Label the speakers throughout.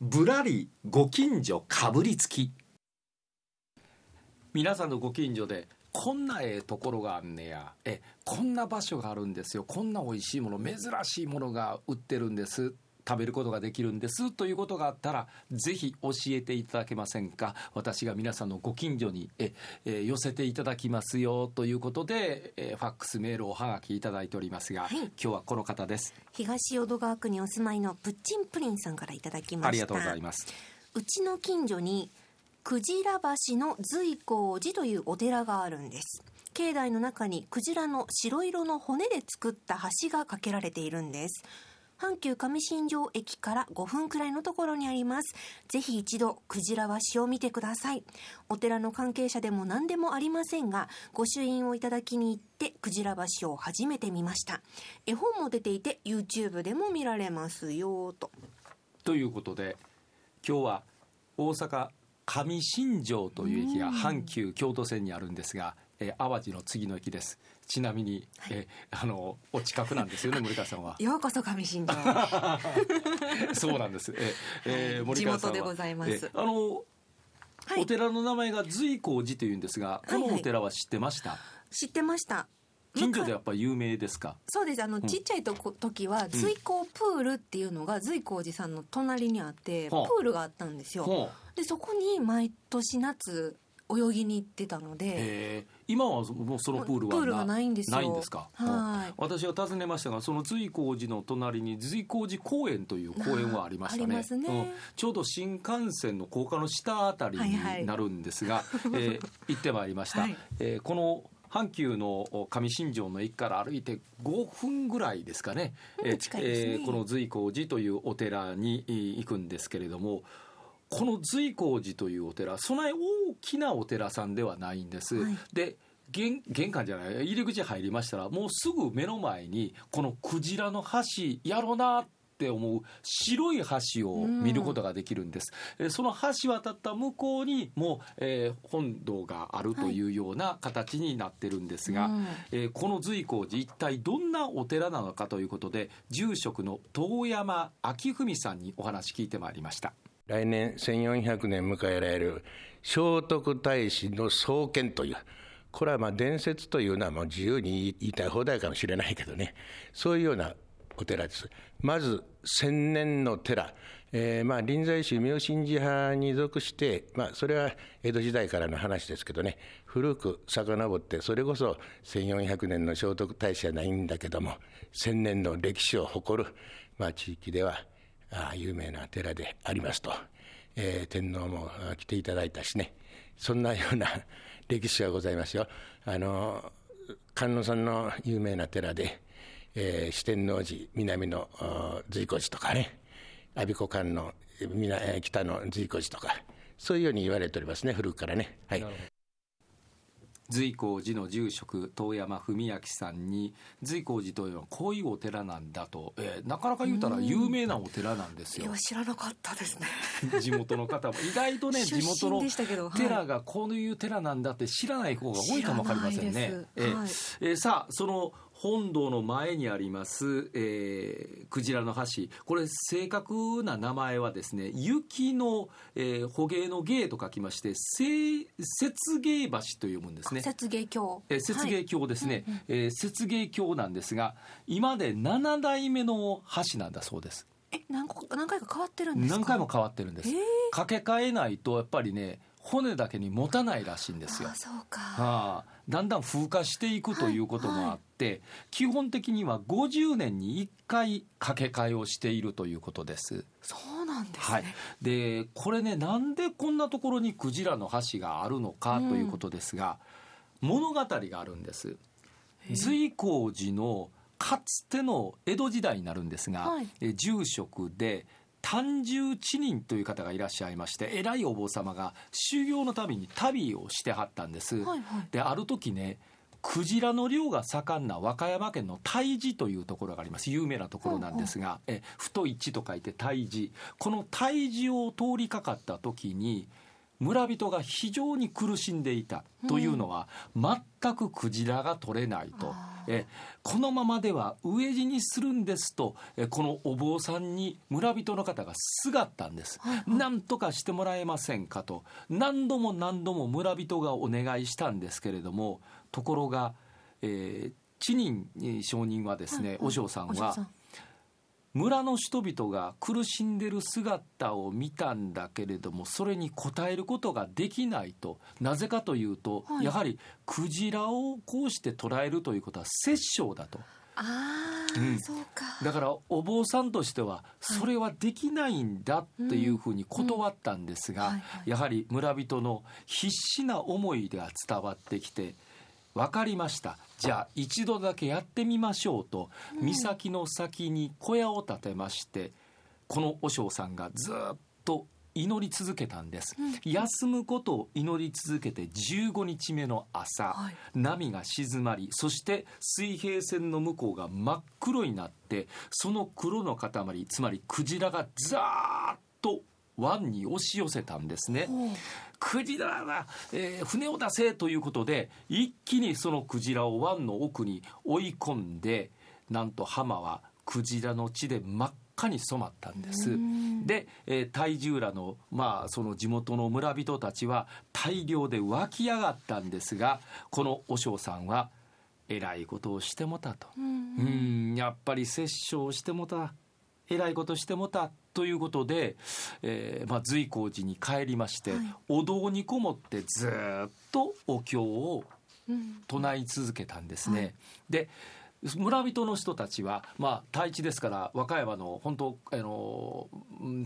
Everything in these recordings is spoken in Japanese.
Speaker 1: ぶらりご近所かぶりつき。皆さんのご近所でこんなええところがあんねや。えこんな場所があるんですよ。こんなおいしいもの珍しいものが売ってるんです。食べることができるんですということがあったらぜひ教えていただけませんか？私が皆さんのご近所にえ、え寄せていただきますよということで、えファックスメールおはがきいただいておりますが、はい、今日はこの方です。
Speaker 2: 東淀川区にお住まいのプッチンプリンさんからいただきました。
Speaker 1: ありがとうございます。
Speaker 2: うちの近所にクジラ橋の随光寺というお寺があるんです。境内の中にクジラの白色の骨で作った橋が架けられているんです阪急上新庄駅から5分くらいのところにあります。ぜひ一度、クジラ橋を見てください。お寺の関係者でも何でもありませんが、御朱印をいただきに行って、クジラ橋を初めて見ました。絵本も出ていて、YouTube でも見られますよ、と。
Speaker 1: ということで、今日は大阪上新庄という駅が阪急京都線にあるんですが、えー、淡路の次の駅です。ちなみに、はい、えあのお近くなんですよね 森川さんは。
Speaker 2: ようこそ上新庄
Speaker 1: そうなんです。え、
Speaker 2: えー、森川さんは地元でございます。
Speaker 1: あの、はい、お寺の名前が随光寺というんですがこのお寺は知ってました、はいはい、
Speaker 2: 知ってました。
Speaker 1: 近所でやっぱ有名ですか？
Speaker 2: そうです。あの、うん、ちっちゃいとこ時は随光プールっていうのが随光寺さんの隣にあって、プールがあったんですよ、でそこに毎年夏泳ぎに行ってたので。
Speaker 1: 今はもうそのプールは
Speaker 2: プールがないんですよ。
Speaker 1: ないんですか？はい。私は尋ねましたがその随光寺の隣に随光寺公園という公園はありましたね、ね。うん、ちょうど新幹線の高架の下あたりになるんですが、はいはい、えー、行ってまいりました、はい、えー、この阪急の上新庄の駅から歩いて5分ぐらいですかね、
Speaker 2: うん、えー、
Speaker 1: この随光寺というお寺に行くんですけれどもこの随光寺というお寺そんなに大きなお寺さんではないんです。はい、で玄玄関じゃない入り口入りましたらもうすぐ目の前にこのクジラの橋やろうなって思う白い橋を見ることができるんです、うん、その橋渡った向こうにもう、えー、本堂があるというような形になってるんですが、はい、えー、この随光寺一体どんなお寺なのかということで住職の遠山明文さんにお話聞いてまいりました。
Speaker 3: 来年1400年迎えられる聖徳太子の創建という、これはまあ伝説というのはもう自由に言いたい放題かもしれないけどね、そういうようなお寺です。まず千年の寺、えー、まあ臨済宗明神寺派に属して、まあ、それは江戸時代からの話ですけどね、古く遡って、それこそ1400年の聖徳太子じゃないんだけども、千年の歴史を誇る、まあ、地域では、有名な寺でありますと、えー、天皇も来ていただいたしね。そんなような 歴史がございますよ。あの観音さんの有名な寺で、えー、四天王寺南の随光寺とかね。我孫子観音北の随光寺とか。そういうように言われておりますね。古くからね。はい。
Speaker 1: 随光寺の住職遠山文明さんに随光寺というのはこういうお寺なんだと、えー、なかなか言うたら有名なお寺なんですよ。
Speaker 2: 知らなかったですね。
Speaker 1: 地元の方も。意外とね 地元の寺がこういう寺なんだって知らない方が多いかもわかりませんね。えー、えー、さあその本堂の前にあります、えー、クジラの橋。これ正確な名前はですね雪の、えー、捕鯨の芸と書きまして雪芸橋と読むんですね。
Speaker 2: 雪芸橋、
Speaker 1: えー、雪芸橋ですね、はい、えー、雪芸橋なんですが今で7代目の橋なんだそうです。
Speaker 2: え何何回か変わってるんです
Speaker 1: 何回も変わってるんです、えー、掛け替えないとやっぱりね骨だけに持たないらしいんですよ。
Speaker 2: そうか、は
Speaker 1: あ、だんだん風化していくということもあって、はいはい、基本的には50年に1回掛け替えをしているということです。
Speaker 2: そうなんです、ね、はい、
Speaker 1: でこれねなんでこんなところにクジラの橋があるのかということですが、うん、物語があるんです。随光寺のかつての江戸時代になるんですが、はい、住職で単十知人という方がいらっしゃいまして偉いお坊様が修行のために旅をしてはったんです。はいはい、である時ねクジラの漁が盛んな和歌山県の太寺というところがあります。有名なところなんですが、え太い。地と書いて太寺この太寺を通りかかった時に村人が非常に苦しんでいたというのは、全くクジラが取れないと。えこのままでは飢え死にするんですとえこのお坊さんに村人の方がすがったんです、はいはい、なんとかしてもらえませんかと。何度も何度も村人がお願いしたんですけれどもところが、えー、知人証人はですね、はいはい、お嬢さんは村の人々が苦しんでる姿を見たんだけれどもそれに応えることができないとなぜかというと、はい、やはりクジラをこうして捉えるということは殺生だと。
Speaker 2: あうん、そうか。
Speaker 1: だからお坊さんとしてはそれはできないんだっていうふうに断ったんですが、やはり村人の必死な思いが伝わってきて分かりました。じゃあ一度だけやってみましょうと、うん、岬の先に小屋を建てましてこの和尚さんがずっと祈り続けたんです、うん、休むことを祈り続けて15日目の朝、はい、波が静まりそして水平線の向こうが真っ黒になってその黒の塊つまりクジラがザーッと湾に押し寄せたんですね。クジラが、えー、船を出せということで一気にそのクジラを湾の奥に追い込んでなんと浜はクジラの血で真っ赤に染まったんです。で、えー、体重らのまあその地元の村人たちは大量で湧き上がったんですがこの和尚さんはえらいことをしてもたと。うんやっぱり殺生してもたえらいことしてもたということで、えーまあ、随光寺に帰りまして、はい、お堂にこもってずっとお経を唱え続けたんですね。はい、で村人の人たちは、まあ、台地ですから和歌山の本当あの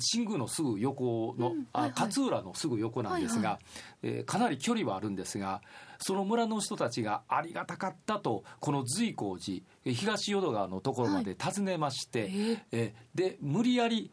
Speaker 1: 新宮のすぐ横の、うんはいはい、あ勝浦のすぐ横なんですが、はいはい、えー、かなり距離はあるんですがその村の人たちがありがたかったとこの随光寺東淀川のところまで訪ねまして、はい、えー、で無理やり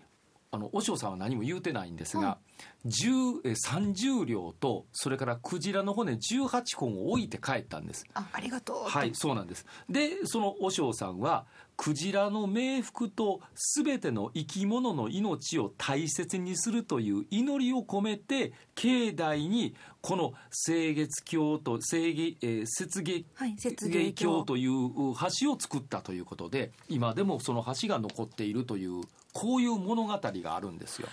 Speaker 1: あの和尚さんは何も言うてないんですが、うん、30両とそれからクジラの骨18本を置いて帰ったんです。
Speaker 2: あありがとう。
Speaker 1: はいそうなんです。でその和尚さんはクジラの冥福と全ての生き物の命を大切にするという祈りを込めて境内にこの清月橋と清月、えー、雪月、はい、月橋という橋を作ったということで今でもその橋が残っているというこういう物語があるんですよ。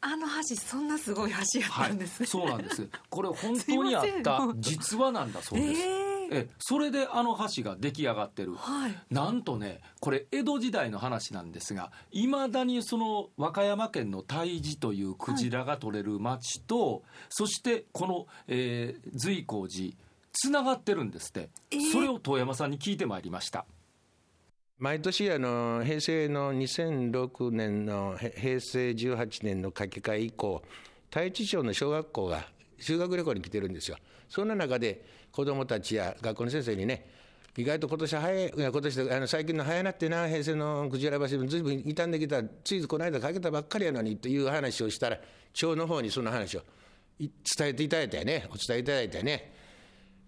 Speaker 2: あの橋そんなすごい橋やったんです、
Speaker 1: ね。はい、そうなんです。これ本当にあった実話なんだそうです、えー。えそれであの橋が出来上がってる、はい、なんとねこれ江戸時代の話なんですがいまだにその和歌山県の太地というクジラが取れる町と、はい、そしてこの、えー、随光寺つながってるんですって、えー、それを遠山さんに聞いてまいりました。
Speaker 3: 毎年あの平成の2006年の平成18年の書き換え以降太地町の小学校が修学旅行に来てるんですよ。そんな中で子どもたちや学校の先生にね意外と今年早い、いや今年あの最近の早なってな、平成のクジラ橋もずいぶん傷んできた、ついこの間かけたばっかりやのにという話をしたら、町の方にその話を伝えていただいたよね、お伝えいただいたよね。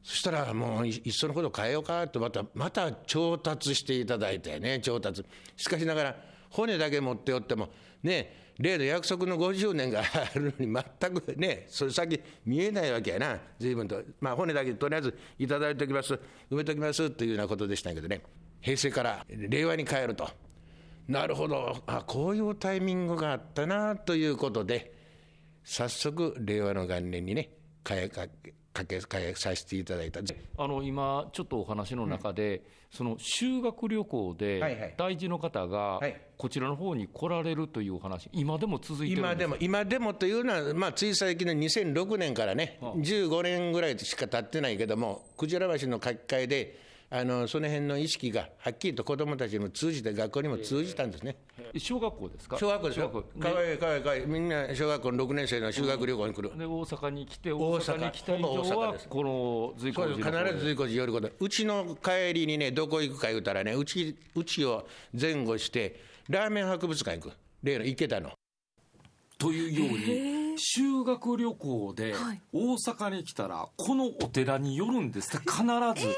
Speaker 3: そしたらもういっそのこと変えようかとまたまた調達していただいてね調達。しかしながら骨だけ持っておってもね例の約束の50年があるのに全くねそれ先見えないわけやな。随分と。まあ骨だけとりあえずいただいておきます。埋めておきますというようなことでしたけどね。平成から令和に変えると。なるほど。あこういうタイミングがあったなということで早速令和の元年にね変えかかけさせていただいた。
Speaker 1: あの今ちょっとお話の中で、うん、その修学旅行で大事の方がこちらの方に来られるというお話今でも続いてる
Speaker 3: 今でも今でもというのは、まあ、つい最近の2006年からね、はあ、15年ぐらいしか経ってないけどもくじら橋の書き換えであのその辺の意識がはっきりと子どもたちにも通じて学校にも通じたんですね。
Speaker 1: 小学校ですか？
Speaker 3: 小学校ですよ。かわいいかわいいかわいい。みんな小学校の6年生の修学旅行に来る。
Speaker 1: で大阪に来て大阪に来た以上はこの随
Speaker 3: 光寺必ず随光寺寄ること。うちの帰りにねどこ行くか言うたらねうちうちを前後してラーメン博物館行く。例の池田の。
Speaker 1: というように修学旅行で大阪に来たらこのお寺に寄るんです必ず。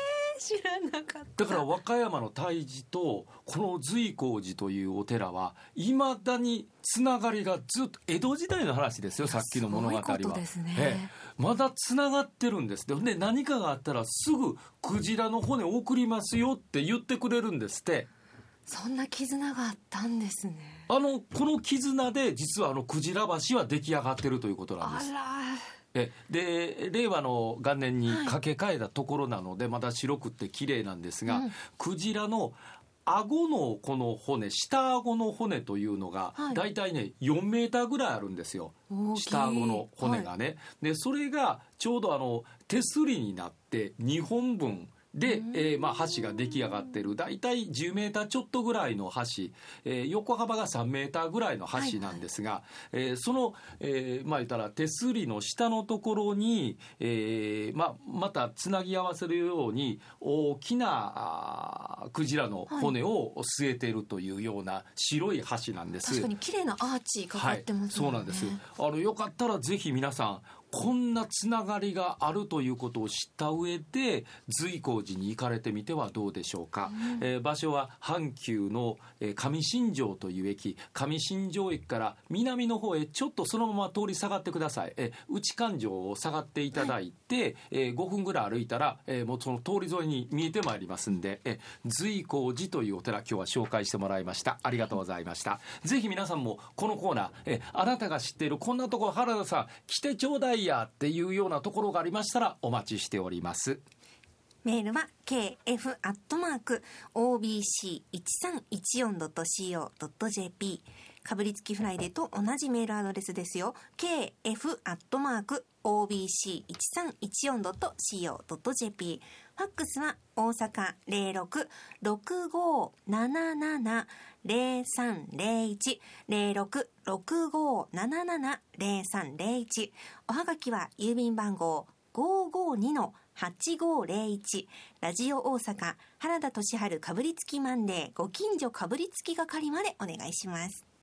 Speaker 2: 知らなかった
Speaker 1: だから和歌山の太寺とこの随光寺というお寺はいまだにつながりがずっと江戸時代の話ですよさっきの物語は。まだつながってるんですでで何かがあったらすぐクジラの骨送りますよって言ってくれるんですって。
Speaker 2: そんな絆があったんですね
Speaker 1: あのこの絆で実はあのクジラ橋は出来上がってるということなんです。
Speaker 2: あら
Speaker 1: えで令和の元年に
Speaker 2: はい。
Speaker 1: 架け替えたところなので、まだ白くって綺麗なんですが、
Speaker 2: うん。
Speaker 1: クジラの顎のこの骨下顎の骨というのが、
Speaker 2: はい。
Speaker 1: だいたいね4メーターぐらいあるんですよ。下顎の骨がね、でそれがちょうどあの手すりになって2本分で、えーまあ、橋が出来上がってる。大体10メーターちょっとぐらいの橋、えー横幅が3メーターぐらいの橋なんですが、えーその、えーまあ言ったら手すりの下のところに、えーまあ、またつなぎ合わせるように大きなあークジラの骨を据えているというような白い橋なんです。
Speaker 2: 確かに綺麗なアーチかかってますね、
Speaker 1: はい、そうなんです。あのよかったらぜひ皆さんこんなつながりがあるということを知った上で随光寺に行かれてみてはどうでしょうか、えー場所は阪急の、えー上新庄という駅。上新庄駅から南の方へちょっとそのまま通り下がってください、えー内環状を下がっていただいて、えー5分ぐらい歩いたら、えーもうその通り沿いに見えてまいりますんで、えー瑞光寺というお寺今日は紹介してもらいました。ありがとうございました。ぜひ皆さんもこのコーナー、えーあなたが知っているこんなところ原田さん来てちょうだいやっていうようなところがありましたらお待ちしております。
Speaker 2: メールは kf アットマーク obc 一三一四ドット co ドット jp かぶりつきフライデーと同じメールアドレスですよ。kf obc 一三一四ドット co ドット jp ファックスは大阪零六六五七七零三零一零六六五七七零三零一おはがきは郵便番号552-8501ラジオ大阪原田俊春かぶりつきマンデー。ご近所かぶりつき係までお願いします。